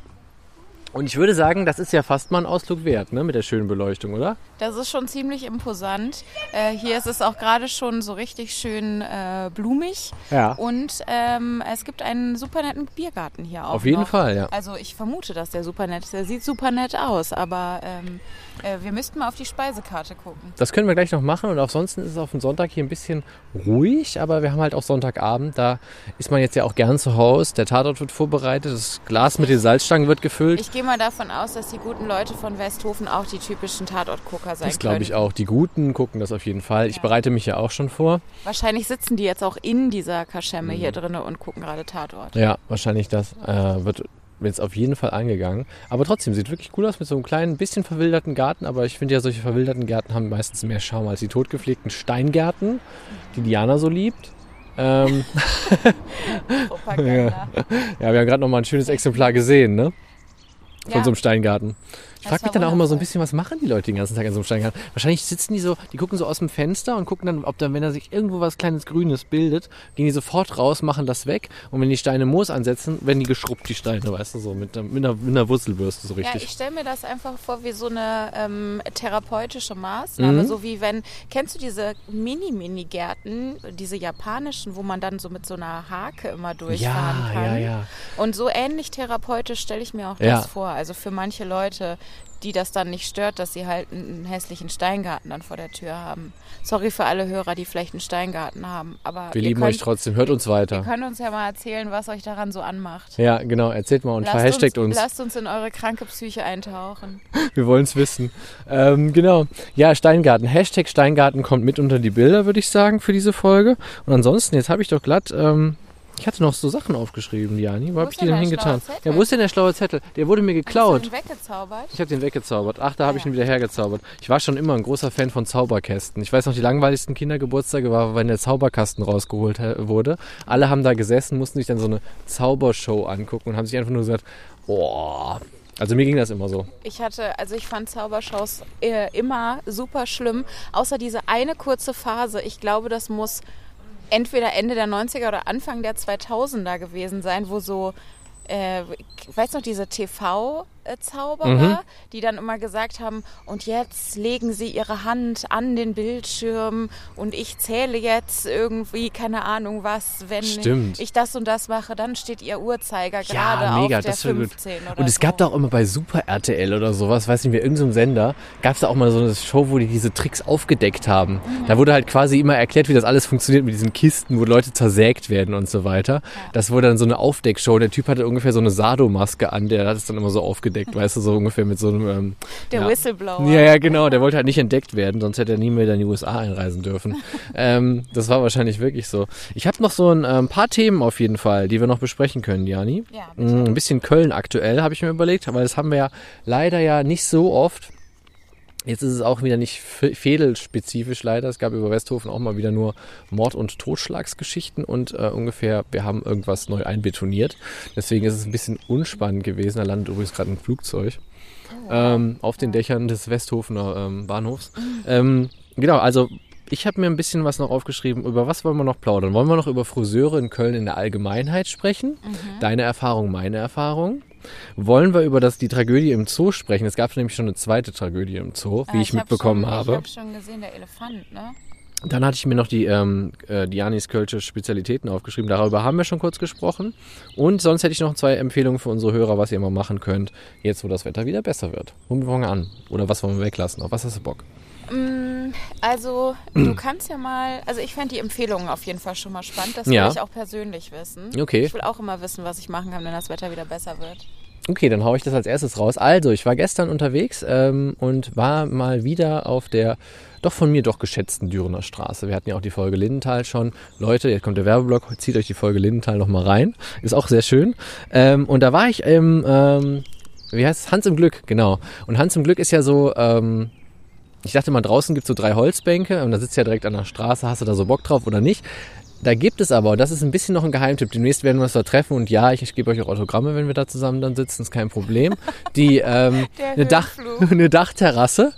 Und ich würde sagen, das ist ja fast mal ein Ausflug wert, ne, mit der schönen Beleuchtung, oder? Das ist schon ziemlich imposant. Äh, hier ist es auch gerade schon so richtig schön äh, blumig. Ja. Und ähm, es gibt einen super netten Biergarten hier auch. Auf jeden noch. Fall, ja. Also ich vermute, dass der super nett ist. Der sieht super nett aus, aber ähm, äh, wir müssten mal auf die Speisekarte gucken. Das können wir gleich noch machen und ansonsten ist es auf dem Sonntag hier ein bisschen ruhig, aber wir haben halt auch Sonntagabend, da ist man jetzt ja auch gern zu Hause, der Tatort wird vorbereitet, das Glas mit den Salzstangen wird gefüllt. Ich gehe mal davon aus, dass die guten Leute von Westhofen auch die typischen Tatortgucker sein das glaube ich auch. Die Guten gucken das auf jeden Fall. Ich Ja. bereite mich ja auch schon vor. Wahrscheinlich sitzen die jetzt auch in dieser Kaschemme Mhm. hier drinne und gucken gerade Tatort. Ja, wahrscheinlich das äh, wird jetzt auf jeden Fall angegangen. Aber trotzdem sieht wirklich cool aus mit so einem kleinen, bisschen verwilderten Garten. Aber ich finde ja, solche verwilderten Gärten haben meistens mehr Charme als die totgepflegten Steingärten, die Diana so liebt. Ähm, Propaganda. ja, wir haben gerade noch mal ein schönes Exemplar gesehen, ne? Von Ja. so einem Steingarten. Ich frage mich dann auch immer so ein bisschen, was machen die Leute den ganzen Tag in so einem Steingarten? Wahrscheinlich sitzen die so, die gucken so aus dem Fenster und gucken dann, ob dann, wenn da sich irgendwo was kleines Grünes bildet, gehen die sofort raus, machen das weg. Und wenn die Steine Moos ansetzen, werden die geschrubbt, die Steine, weißt du, so mit, einer- mit, einer, mit einer Wurzelbürste so Ja, richtig. ich stelle mir das einfach vor wie so eine ähm, therapeutische Maßnahme. Mhm. So wie wenn, kennst du diese Mini-Mini-Gärten, diese japanischen, wo man dann so mit so einer Hake immer durchfahren ja, kann? ja, ja. Und so ähnlich therapeutisch stelle ich mir auch Ja. das vor. Also für manche Leute, die das dann nicht stört, dass sie halt einen, hässlichen Steingarten dann vor der Tür haben. Sorry für alle Hörer, die vielleicht einen Steingarten haben, aber Wir ihr lieben könnt, euch trotzdem. Hört uns Ihr weiter. könnt uns ja mal erzählen, was euch daran so anmacht. Ja, genau. Erzählt mal und verhashtagt uns. Lasst uns in eure kranke Psyche eintauchen. Wir wollen es wissen. Ähm, genau. Ja, Steingarten. Hashtag Steingarten kommt mit unter die Bilder, würde ich sagen, für diese Folge. Und ansonsten, jetzt habe ich doch glatt, ähm, ich hatte noch so Sachen aufgeschrieben, Jani. Wo, Wo habe ich die denn hingetan? Ja, wo ist denn der schlaue Zettel? Der wurde mir Hast geklaut. du ihn weggezaubert? Ich habe den weggezaubert. Ach, da habe ich ja. ihn wieder hergezaubert. Ich war schon immer ein großer Fan von Zauberkästen. Ich weiß noch, die langweiligsten Kindergeburtstage war, wenn der Zauberkasten rausgeholt he- wurde. Alle haben da gesessen, mussten sich dann so eine Zaubershow angucken und haben sich einfach nur gesagt, boah. Also mir ging das immer so. Ich hatte, also ich fand Zaubershows äh, immer super schlimm, außer diese eine kurze Phase. Ich glaube, das muss entweder Ende der 90er oder Anfang der 2000er gewesen sein, wo so, äh, ich weiß noch, diese TV-Zauberer, Mhm. die dann immer gesagt haben, und jetzt legen sie ihre Hand an den Bildschirm und ich zähle jetzt irgendwie, keine Ahnung was, wenn Stimmt. ich das und das mache, dann steht ihr Uhrzeiger gerade mega, auf der das war gut. 15 oder Und es gab so. da auch immer bei Super RTL oder sowas, weiß nicht mehr, irgendeinem Sender, gab es da auch mal so eine Show, wo die diese Tricks aufgedeckt haben. Da wurde halt quasi immer erklärt, wie das alles funktioniert mit diesen Kisten, wo Leute zersägt werden und so weiter. Das wurde dann so eine Aufdeckshow. Der Typ hatte ungefähr so eine Sado-Maske an, der hat es dann immer so aufgedeckt, weißt du, so ungefähr mit so einem... Ähm, Der ja. Whistleblower. Ja, ja, genau. Der wollte halt nicht entdeckt werden, sonst hätte er nie mehr in die USA einreisen dürfen. ähm, das war wahrscheinlich wirklich so. Ich habe noch so ein ähm, paar Themen auf jeden Fall, die wir noch besprechen können, Jani. Ja, bitte. Mm, Ein bisschen Köln aktuell, habe ich mir überlegt, weil das haben wir ja leider ja nicht so oft. Jetzt ist es auch wieder nicht fädelspezifisch leider. Es gab über Westhofen auch mal wieder nur Mord- und Totschlagsgeschichten und äh, ungefähr, wir haben irgendwas neu einbetoniert. Deswegen ist es ein bisschen unspannend gewesen. Da landet übrigens gerade ein Flugzeug ähm, auf den Dächern des Westhofener ähm, Bahnhofs. Ähm, genau, also ich habe mir ein bisschen was noch aufgeschrieben. Über was wollen wir noch plaudern? Wollen wir noch über Friseure in Köln in der Allgemeinheit sprechen? Deine Erfahrung, meine Erfahrung. Wollen wir über das, die Tragödie im Zoo sprechen? Es gab nämlich schon eine zweite Tragödie im Zoo, wie Ah, ich, hab mitbekommen schon, habe. Ich habe schon gesehen, der Elefant, ne? Dann hatte ich mir noch die ähm, äh, Dianis Kölsche Spezialitäten aufgeschrieben. Darüber haben wir schon kurz gesprochen. Und sonst hätte ich noch zwei Empfehlungen für unsere Hörer, was ihr mal machen könnt, jetzt wo das Wetter wieder besser wird. Womit fangen wir an? Oder was wollen wir weglassen? Auf was hast du Bock? Mm, Also, du kannst ja mal, also ich fände die Empfehlungen auf jeden Fall schon mal spannend. Das will Ja. ich auch persönlich wissen. Okay. Ich will auch immer wissen, was ich machen kann, wenn das Wetter wieder besser wird. Okay, dann haue ich das als erstes raus. Also, ich war gestern unterwegs ähm, und war mal wieder auf der doch von mir doch geschätzten Dürener Straße. Wir hatten ja auch die Folge Lindenthal schon. Leute, jetzt kommt der Werbeblock, zieht euch die Folge Lindenthal nochmal rein. Ist auch sehr schön. Ähm, und da war ich im, ähm, wie heißt es? Hans im Glück, genau. Und Hans im Glück ist ja so, ähm, ich dachte mal, draußen gibt's so drei Holzbänke und da sitzt ja direkt an der Straße, hast du da so Bock drauf oder nicht? Da gibt es aber, und das ist ein bisschen noch ein Geheimtipp, demnächst werden wir uns da treffen und ja, ich, ich gebe euch auch Autogramme, wenn wir da zusammen dann sitzen, ist kein Problem. Die, ähm, eine, Dach, eine Dachterrasse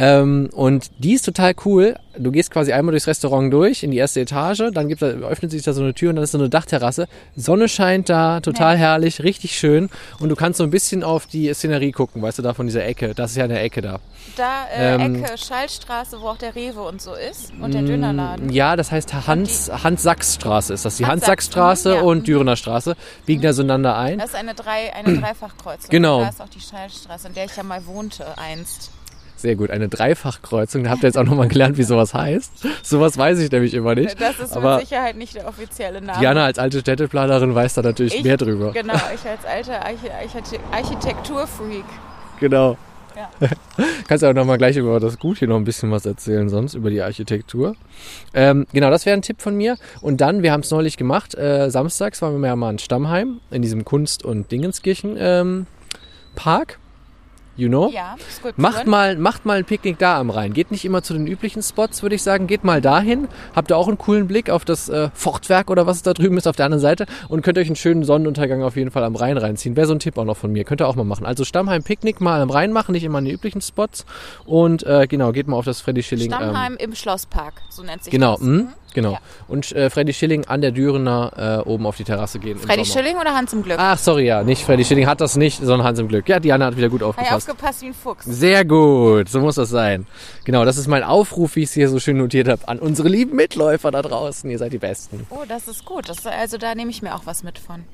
ähm, und die ist total cool. Du gehst quasi einmal durchs Restaurant durch in die erste Etage, dann gibt, da, öffnet sich da so eine Tür und dann ist so eine Dachterrasse. Sonne scheint da, total herrlich, richtig schön und du kannst so ein bisschen auf die Szenerie gucken, weißt du, da von dieser Ecke. Das ist ja eine Ecke da. Da äh, Ähm, Ecke Schallstraße, wo auch der Rewe und so ist und der Dönerladen. Ja, das heißt Hans, Hans-Sachs-Straße ist das. Die Hans-Sachs, Hans-Sachs-Straße mhm, ja. und Dürener Straße biegen da zueinander ein. Das ist eine, drei, eine Dreifachkreuzung. Genau. Und Da ist auch die Schallstraße, in der ich ja mal wohnte einst. Sehr gut, eine Dreifachkreuzung. Da habt ihr jetzt auch nochmal gelernt, wie sowas heißt. Sowas weiß ich nämlich immer nicht. Das ist Aber mit Sicherheit nicht der offizielle Name. Diana als alte Städteplanerin weiß da natürlich ich, mehr drüber. Genau, ich als alter Archi Archite Architekturfreak. Genau. Ja. Kannst du auch nochmal gleich über das Gut hier noch ein bisschen was erzählen, sonst über die Architektur. Ähm, genau, das wäre ein Tipp von mir. Und dann, wir haben es neulich gemacht, äh, samstags waren wir ja mal in Stammheim, in diesem Kunst- und Dingenskirchen ähm, Park. You know? Ja, Skulpturen. Macht mal, macht mal ein Picknick da am Rhein. Geht nicht immer zu den üblichen Spots, würde ich sagen. Geht mal dahin. Habt ihr auch einen coolen Blick auf das äh, Fortwerk oder was es da drüben ist auf der anderen Seite und könnt euch einen schönen Sonnenuntergang auf jeden Fall am Rhein reinziehen. Wäre so ein Tipp auch noch von mir. Könnt ihr auch mal machen. Also Stammheim Picknick mal am Rhein machen, nicht immer an die üblichen Spots. Und äh, genau, geht mal auf das Freddy Schilling. ähm, Stammheim im Schlosspark, so nennt sich Genau, das. mhm, genau. Ja. Und äh, Freddy Schilling an der Dürener äh, oben auf die Terrasse gehen. Freddy. Schilling oder Hans im Glück? Ach, sorry, ja, nicht Freddy Schilling hat das nicht, sondern Hans im Glück. Ja, Diana hat wieder gut aufgepasst. aufgepasst wie ein Fuchs. Sehr gut, so muss das sein. Genau, das ist mein Aufruf, wie ich es hier so schön notiert habe, an unsere lieben Mitläufer da draußen. Ihr seid die Besten. Oh, das ist gut. Das, also da nehme ich mir auch was mit von.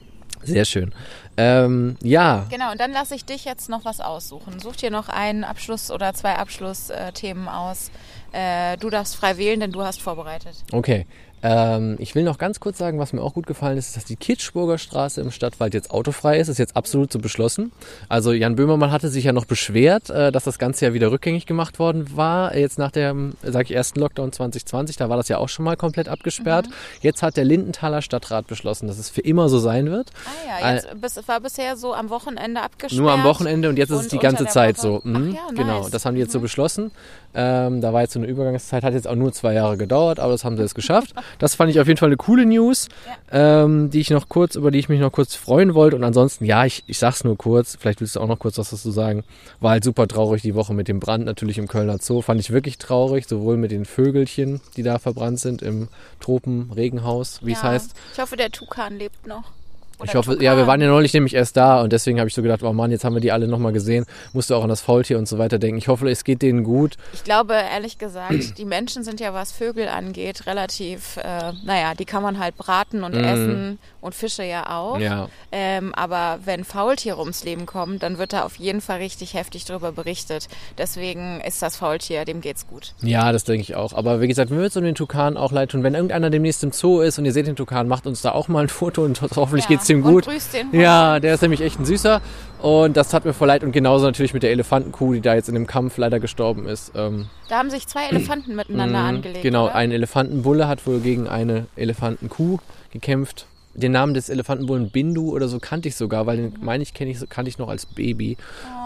Sehr schön. Ähm, ja, Genau, und dann lasse ich dich jetzt noch was aussuchen. Such dir noch einen Abschluss oder zwei Abschlussthemen aus. Äh, du darfst frei wählen, denn du hast vorbereitet. okay. Ähm, ich will noch ganz kurz sagen, was mir auch gut gefallen ist, ist, dass die Kitschburger Straße im Stadtwald jetzt autofrei ist. Ist jetzt absolut so beschlossen. Also Jan Böhmermann hatte sich ja noch beschwert, äh, dass das Ganze ja wieder rückgängig gemacht worden war. Jetzt nach dem, sag ich, ersten Lockdown 2020, da war das ja auch schon mal komplett abgesperrt. Jetzt hat der Lindenthaler Stadtrat beschlossen, dass es für immer so sein wird. Ah ja, jetzt es war bisher so am Wochenende abgesperrt. Nur am Wochenende und jetzt ist es Und die ganze Zeit Woche- so. Mhm, ja, Genau, nice. das haben die jetzt so beschlossen. Ähm, da war jetzt so eine Übergangszeit, hat jetzt auch nur zwei Jahre gedauert, aber das haben sie jetzt geschafft. Das fand ich auf jeden Fall eine coole News, ähm, die ich noch kurz, über die ich mich noch kurz freuen wollte. Und ansonsten, ja, ich, ich sag's nur kurz, vielleicht willst du auch noch kurz was dazu sagen. War halt super traurig die Woche mit dem Brand natürlich im Kölner Zoo. Fand ich wirklich traurig, sowohl mit den Vögelchen, die da verbrannt sind im Tropenregenhaus, wie es Ja. heißt. Ich hoffe, der Tukan lebt noch. Oder Ich hoffe, Tukan. ja, wir waren ja neulich nämlich erst da und deswegen habe ich so gedacht, oh Mann, jetzt haben wir die alle nochmal gesehen. Musste auch an das Faultier und so weiter denken. Ich hoffe, es geht denen gut. Ich glaube, ehrlich gesagt, die Menschen sind ja, was Vögel angeht, relativ, äh, naja, die kann man halt braten und essen und Fische ja auch. Ja. Ähm, aber wenn Faultiere ums Leben kommen, dann wird da auf jeden Fall richtig heftig drüber berichtet. Deswegen ist das Faultier, dem geht's gut. Ja, das denke ich auch. Aber wie gesagt, mir wird so den Tukan auch leid tun. Wenn irgendeiner demnächst im Zoo ist und ihr seht den Tukan, macht uns da auch mal ein Foto und hoffentlich Ja, geht's dem und gut. Ja, der ist nämlich echt ein Süßer. Und das hat mir voll leid. Und genauso natürlich mit der Elefantenkuh, die da jetzt in dem Kampf leider gestorben ist. Ähm, Da haben sich zwei Elefanten miteinander mh, angelegt. Genau, oder? ein Elefantenbulle hat wohl gegen eine Elefantenkuh gekämpft. Den Namen des Elefantenbullen Bindu oder so kannte ich sogar, weil den meine ich, ich kannte ich noch als Baby.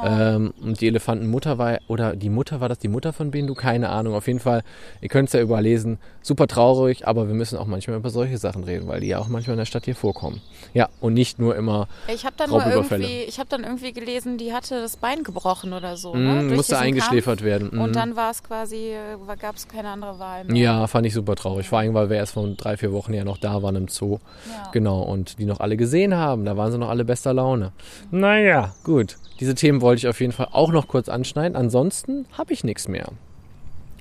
Ähm, und die Elefantenmutter war, oder die Mutter, war das die Mutter von Bindu? Keine Ahnung. Auf jeden Fall, ihr könnt es ja überlesen. Super traurig, aber wir müssen auch manchmal über solche Sachen reden, weil die ja auch manchmal in der Stadt hier vorkommen. Ja, und nicht nur immer Ich habe dann Raubüberfälle. irgendwie, ich habe dann irgendwie gelesen, die hatte das Bein gebrochen oder so. Ne? Durch musste eingeschläfert Kampf. werden. Mm. Und dann war es quasi, gab es keine andere Wahl mehr. Ja, fand ich super traurig. Vor allem, weil wir erst vor drei, vier Wochen ja noch da waren im Zoo. Ja. Genau, und die noch alle gesehen haben. Da waren sie noch alle bester Laune. Naja, gut. Diese Themen wollte ich auf jeden Fall auch noch kurz anschneiden. Ansonsten habe ich nichts mehr.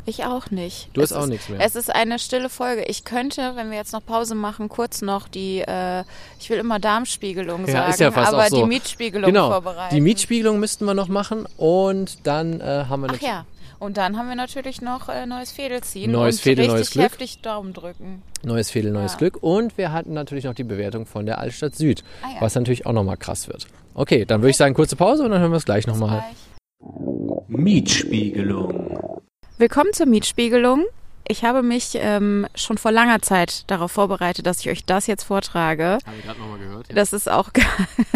Ich auch nicht. Du Es hast auch ist- nichts mehr. Es ist eine stille Folge. Ich könnte, wenn wir jetzt noch Pause machen, kurz noch die, äh, ich will immer Darmspiegelung Ja, sagen, ist ja fast aber auch so. die Mietspiegelung Genau, vorbereiten. die Mietspiegelung müssten wir noch machen und dann äh, haben wir Ach nat- ja. Und dann haben wir natürlich noch äh, neues Fädel ziehen Neues und Fädel, richtig neues Glück. heftig Daumen drücken. neues Fädel, neues Ja. Glück und wir hatten natürlich noch die Bewertung von der Altstadt Süd, Ah ja. was natürlich auch nochmal krass wird. Okay, dann würde ich sagen, kurze Pause und dann hören wir es gleich nochmal. Mietspiegelung. Willkommen zur Mietspiegelung. Ich habe mich ähm, schon vor langer Zeit darauf vorbereitet, dass ich euch das jetzt vortrage. Haben wir gerade nochmal gehört. Das ist auch gar,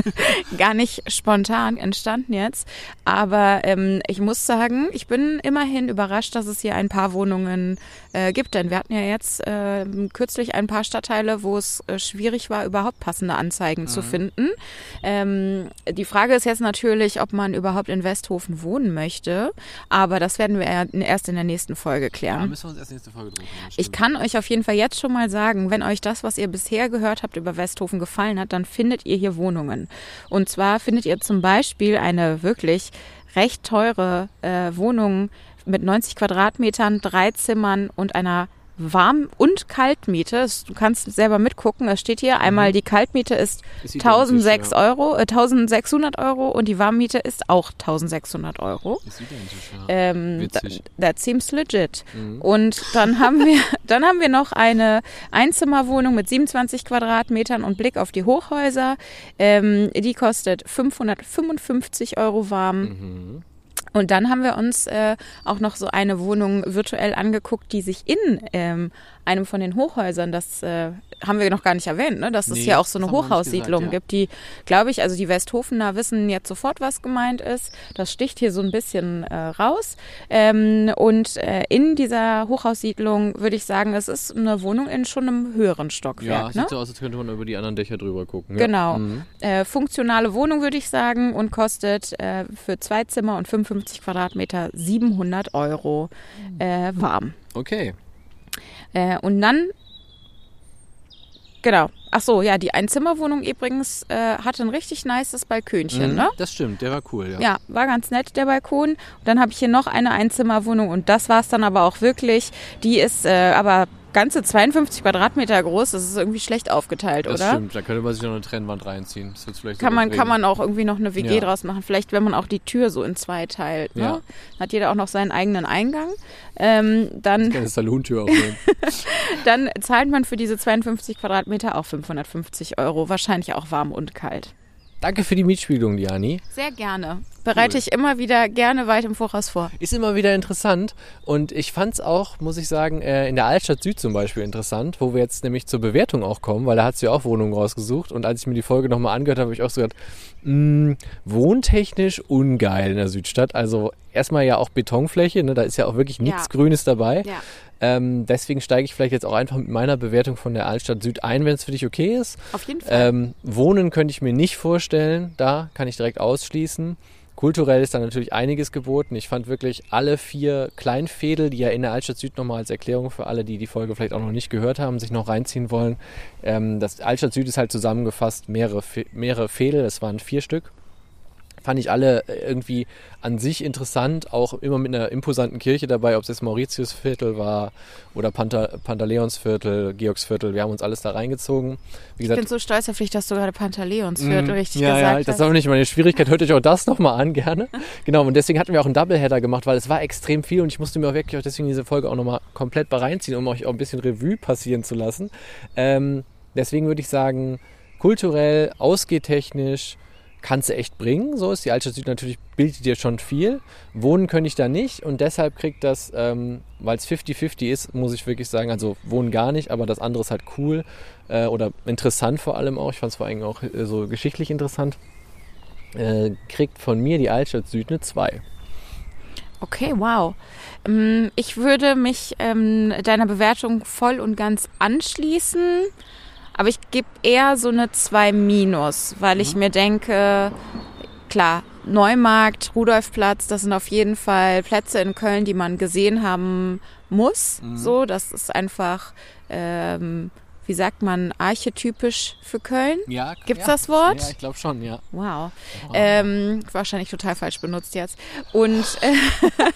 gar nicht spontan entstanden jetzt. Aber ähm, ich muss sagen, ich bin immerhin überrascht, dass es hier ein paar Wohnungen äh, gibt. Denn wir hatten ja jetzt äh, kürzlich ein paar Stadtteile, wo es äh, schwierig war, überhaupt passende Anzeigen zu finden. Ähm, die Frage ist jetzt natürlich, ob man überhaupt in Westhofen wohnen möchte. Aber das werden wir erst in der nächsten Folge klären. müssen wir uns erst nächste Folge kümmern, Ich kann euch auf jeden Fall jetzt schon mal sagen, wenn euch das, was ihr bisher gehört habt über Westhofen gefallen hat, dann findet ihr hier Wohnungen. Und zwar findet ihr zum Beispiel eine wirklich recht teure äh, Wohnung mit 90 Quadratmetern, drei Zimmern und einer Warm- und Kaltmiete. Du kannst selber mitgucken. Es steht hier einmal, die Kaltmiete ist Ist identisch, 1006 ja. Euro, äh, 1600 Euro und die Warmmiete ist auch 1600 Euro. Ist identisch, ja. Ähm, Witzig. that, that seems legit. Mhm. Und dann haben wir, dann haben wir noch eine Einzimmerwohnung mit 27 Quadratmetern und Blick auf die Hochhäuser. Ähm, die kostet 555 Euro warm. Mhm. Und dann haben wir uns äh, auch noch so eine Wohnung virtuell angeguckt, die sich in ähm, einem von den Hochhäusern, das äh, haben wir noch gar nicht erwähnt, ne? dass es Nee, hier auch so eine Hochhaussiedlung gesagt, ja. gibt, die, glaube ich, also die Westhofener wissen jetzt sofort, was gemeint ist. Das sticht hier so ein bisschen äh, raus. Ähm, und äh, in dieser Hochhaussiedlung würde ich sagen, es ist eine Wohnung in schon einem höheren Ja, Stockwerk. sieht ne? so aus, als könnte man über die anderen Dächer drüber gucken. Ja. Genau. Mhm. Äh, funktionale Wohnung, würde ich sagen, und kostet äh, für zwei Zimmer und 55 Quadratmeter 700 Euro äh, warm. Okay. Äh, und dann, genau. Ach so, ja, die Einzimmerwohnung übrigens äh, hatte ein richtig nices Balkönchen, Mhm, ne? Das stimmt, der war cool, ja. Ja, war ganz nett, der Balkon. Und dann habe ich hier noch eine Einzimmerwohnung und das war's dann aber auch wirklich. Die ist äh, aber ganze 52 Quadratmeter groß. Das ist irgendwie schlecht aufgeteilt, Das oder? stimmt, da könnte man sich noch eine Trennwand reinziehen. Das vielleicht Kann man, kann man auch irgendwie noch eine WG Ja. draus machen. Vielleicht, wenn man auch die Tür so in zwei teilt. Ne? Ja. Hat jeder auch noch seinen eigenen Eingang. Ähm, dann, Keine Salontür aufnehmen. dann zahlt man für diese 52 Quadratmeter auch 550 Euro. Wahrscheinlich auch warm und kalt. Danke für die Mietspiegelung, Diani. Sehr gerne. Bereite Cool. ich immer wieder gerne weit im Voraus vor. Ist immer wieder interessant und ich fand es auch, muss ich sagen, äh, in der Altstadt Süd zum Beispiel interessant, wo wir jetzt nämlich zur Bewertung auch kommen, weil da hat sie ja auch Wohnungen rausgesucht und als ich mir die Folge nochmal angehört habe, habe ich auch so gedacht, mh, wohntechnisch ungeil in der Südstadt. Also erstmal ja auch Betonfläche, ne, da ist ja auch wirklich nichts Ja. Grünes dabei. Ja. Ähm, deswegen steige ich vielleicht jetzt auch einfach mit meiner Bewertung von der Altstadt Süd ein, wenn es für dich okay ist. Auf jeden Fall. Ähm, Wohnen könnte ich mir nicht vorstellen, da kann ich direkt ausschließen. Kulturell ist da natürlich einiges geboten. Ich fand wirklich alle vier Kleinfädel, die ja in der Altstadt Süd nochmal als Erklärung für alle, die die Folge vielleicht auch noch nicht gehört haben, sich noch reinziehen wollen. Ähm, das Altstadt Süd ist halt zusammengefasst mehrere, mehrere Fädel, es waren vier Stück. Fand ich alle äh, irgendwie an sich interessant, auch immer mit einer imposanten Kirche dabei, ob es jetzt Mauritiusviertel war oder Panta Pantaleonsviertel, Georgsviertel. Wir haben uns alles da reingezogen. Wie ich gesagt, bin so stolz auf dich, dass du gerade Pantaleons für Mm, richtig ja, gesagt ja, das hast. ist auch nicht meine Schwierigkeit. Hört euch auch das nochmal an, gerne. Genau, und deswegen hatten wir auch einen Doubleheader gemacht, weil es war extrem viel und ich musste mir auch wirklich auch deswegen diese Folge auch nochmal komplett bei reinziehen, um euch auch ein bisschen Revue passieren zu lassen. Ähm, deswegen würde ich sagen, kulturell, ausgehtechnisch, kannst du echt bringen. So ist die Altstadt Süd natürlich, bildet dir schon viel. Wohnen könnte ich da nicht und deshalb kriegt das, ähm, weil es 50-50 ist, muss ich wirklich sagen, also wohnen gar nicht, aber das andere ist halt cool äh, oder interessant vor allem auch. Ich fand es vor allem auch äh, so geschichtlich interessant. Äh, kriegt von mir die Altstadt Süd eine 2. Okay, wow. Ähm, Ich würde mich ähm, deiner Bewertung voll und ganz anschließen, aber ich gebe eher so eine 2 minus, weil ich mir denke, klar, Neumarkt, Rudolfplatz, das sind auf jeden Fall Plätze in Köln, die man gesehen haben muss. So, das ist einfach, ähm, wie sagt man, archetypisch für Köln. Ja, Gibt's das Wort? Ja, ich glaube schon, ja. Wow. Ähm, wahrscheinlich total falsch benutzt jetzt. Und äh,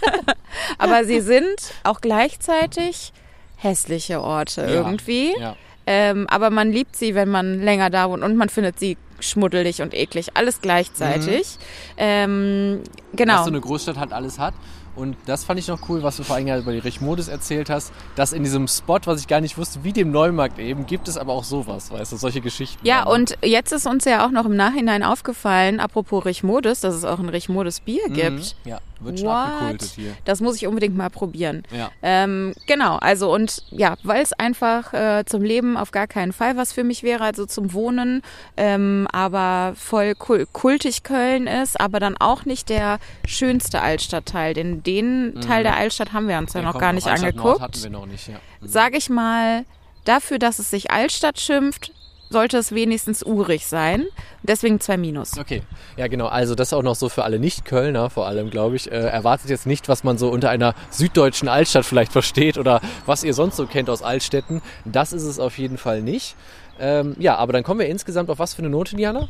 aber sie sind auch gleichzeitig hässliche Orte Ja. irgendwie. ja. Ähm, aber man liebt sie, wenn man länger da wohnt und man findet sie schmuddelig und eklig. Alles gleichzeitig. Ähm, genau. dass so eine Großstadt halt alles hat. Und das fand ich noch cool, was du vor allem über die Richmodis erzählt hast, dass in diesem Spot, was ich gar nicht wusste, wie dem Neumarkt eben, gibt es aber auch sowas, weißt du, solche Geschichten. Ja, und jetzt ist uns ja auch noch im Nachhinein aufgefallen, apropos Richmodis, dass es auch ein Richmodis Bier gibt. Mhm. Ja, wird schon What? abgekultet hier. Das muss ich unbedingt mal probieren. Ja. Ähm, genau, also und ja, weil es einfach äh, zum Leben auf gar keinen Fall was für mich wäre, also zum Wohnen, ähm, aber voll kul kultig Köln ist, aber dann auch nicht der schönste Altstadtteil, denn den Teil der Altstadt haben wir uns ja Ja, noch komm, gar nicht Altstadt Nord hatten angeguckt. wir noch nicht, ja. Mhm. Sag ich mal, dafür, dass es sich Altstadt schimpft, sollte es wenigstens urig sein. Deswegen zwei Minus. Okay, ja genau, also das auch noch so für alle Nicht-Kölner vor allem, glaube ich. Äh, erwartet jetzt nicht, was man so unter einer süddeutschen Altstadt vielleicht versteht oder was ihr sonst so kennt aus Altstädten. Das ist es auf jeden Fall nicht. Ähm, ja, aber dann kommen wir insgesamt auf was für eine Note, Diana?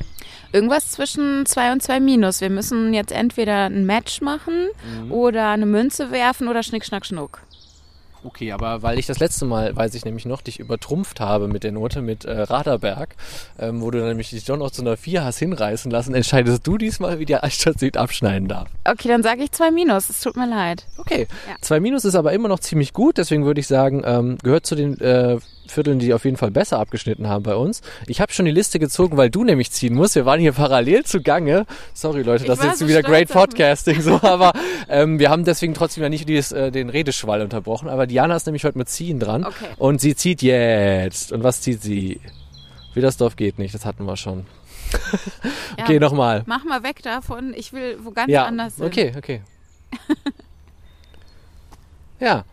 Irgendwas zwischen zwei und zwei Minus. Wir müssen jetzt entweder ein Match machen Mhm. oder eine Münze werfen oder Schnick, Schnack, Schnuck. Okay, aber weil ich das letzte Mal, weiß ich nämlich noch, dich übertrumpft habe mit der Note mit äh, Raderberg, ähm, wo du nämlich dich doch noch zu einer 4 hast hinreißen lassen, entscheidest du diesmal, wie die Altstadt Süd abschneiden darf. Okay, dann sage ich zwei Minus. Es tut mir leid. Okay, Ja. zwei Minus ist aber immer noch ziemlich gut, deswegen würde ich sagen, ähm, gehört zu den äh, Vierteln, die auf jeden Fall besser abgeschnitten haben bei uns. Ich habe schon die Liste gezogen, weil du nämlich ziehen musst. Wir waren hier parallel zugange. Sorry Leute, das ist jetzt so wieder great. Podcasting, so, aber ähm, wir haben deswegen trotzdem ja nicht dieses, äh, den Redeschwall unterbrochen. Aber Diana ist nämlich heute mit Ziehen dran Okay. und sie zieht jetzt. Und was zieht sie? Widersdorf geht nicht, das hatten wir schon. Ja, Okay, nochmal. Mach mal weg davon. Ich will wo ganz Ja, anders hin. okay, okay. ja,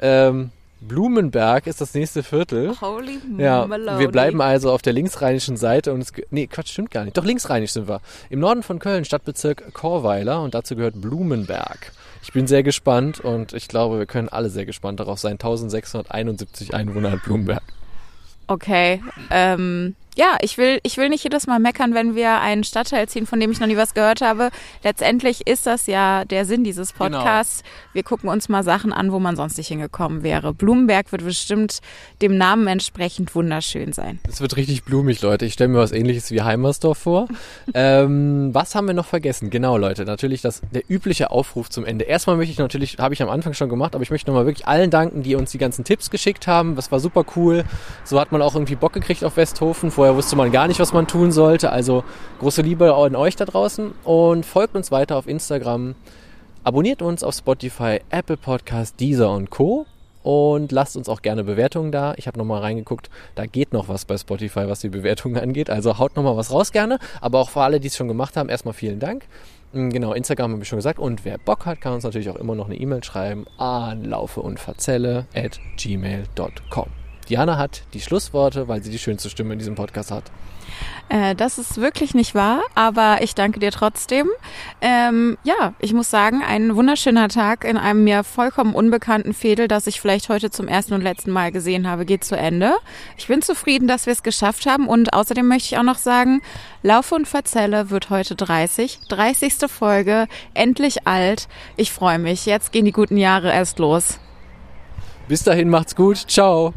ähm, Blumenberg ist das nächste Viertel. Holy Ja, wir bleiben also auf der linksrheinischen Seite und es, nee, Quatsch, stimmt gar nicht. Doch linksrheinisch sind wir. Im Norden von Köln, Stadtbezirk Chorweiler und dazu gehört Blumenberg. Ich bin sehr gespannt und ich glaube, wir können alle sehr gespannt darauf sein. 1671 Einwohner hat Blumenberg. Okay. Ähm, ja, ich will, ich will nicht jedes Mal meckern, wenn wir einen Stadtteil ziehen, von dem ich noch nie was gehört habe. Letztendlich ist das ja der Sinn dieses Genau. Podcasts. Wir gucken uns mal Sachen an, wo man sonst nicht hingekommen wäre. Blumenberg wird bestimmt dem Namen entsprechend wunderschön sein. Es wird richtig blumig, Leute. Ich stelle mir was ähnliches wie Heimersdorf vor. ähm, was haben wir noch vergessen? Genau, Leute. Natürlich das, der übliche Aufruf zum Ende. Erstmal möchte ich natürlich, habe ich am Anfang schon gemacht, aber ich möchte nochmal wirklich allen danken, die uns die ganzen Tipps geschickt haben. Das war super cool. So hat man auch irgendwie Bock gekriegt auf Westhofen. Vorher wusste man gar nicht, was man tun sollte. Also große Liebe an euch da draußen und folgt uns weiter auf Instagram. Abonniert uns auf Spotify, Apple Podcast, Deezer und Co. Und lasst uns auch gerne Bewertungen da. Ich habe nochmal reingeguckt, da geht noch was bei Spotify, was die Bewertungen angeht. Also haut nochmal was raus gerne. Aber auch für alle, die es schon gemacht haben, erstmal vielen Dank. Mm, Genau, Instagram habe ich schon gesagt. Und wer Bock hat, kann uns natürlich auch immer noch eine E-Mail schreiben an laufe und verzelle at gmail.com. Diana hat die Schlussworte, weil sie die schönste Stimme in diesem Podcast hat. Äh, das ist wirklich nicht wahr, aber ich danke dir trotzdem. Ähm, ja, ich muss sagen, ein wunderschöner Tag in einem mir vollkommen unbekannten Fädel, das ich vielleicht heute zum ersten und letzten Mal gesehen habe, geht zu Ende. Ich bin zufrieden, dass wir es geschafft haben und außerdem möchte ich auch noch sagen, Laufe und Verzelle wird heute 30. 30. Folge, endlich alt. Ich freue mich. Jetzt gehen die guten Jahre erst los. Bis dahin macht's gut. Ciao.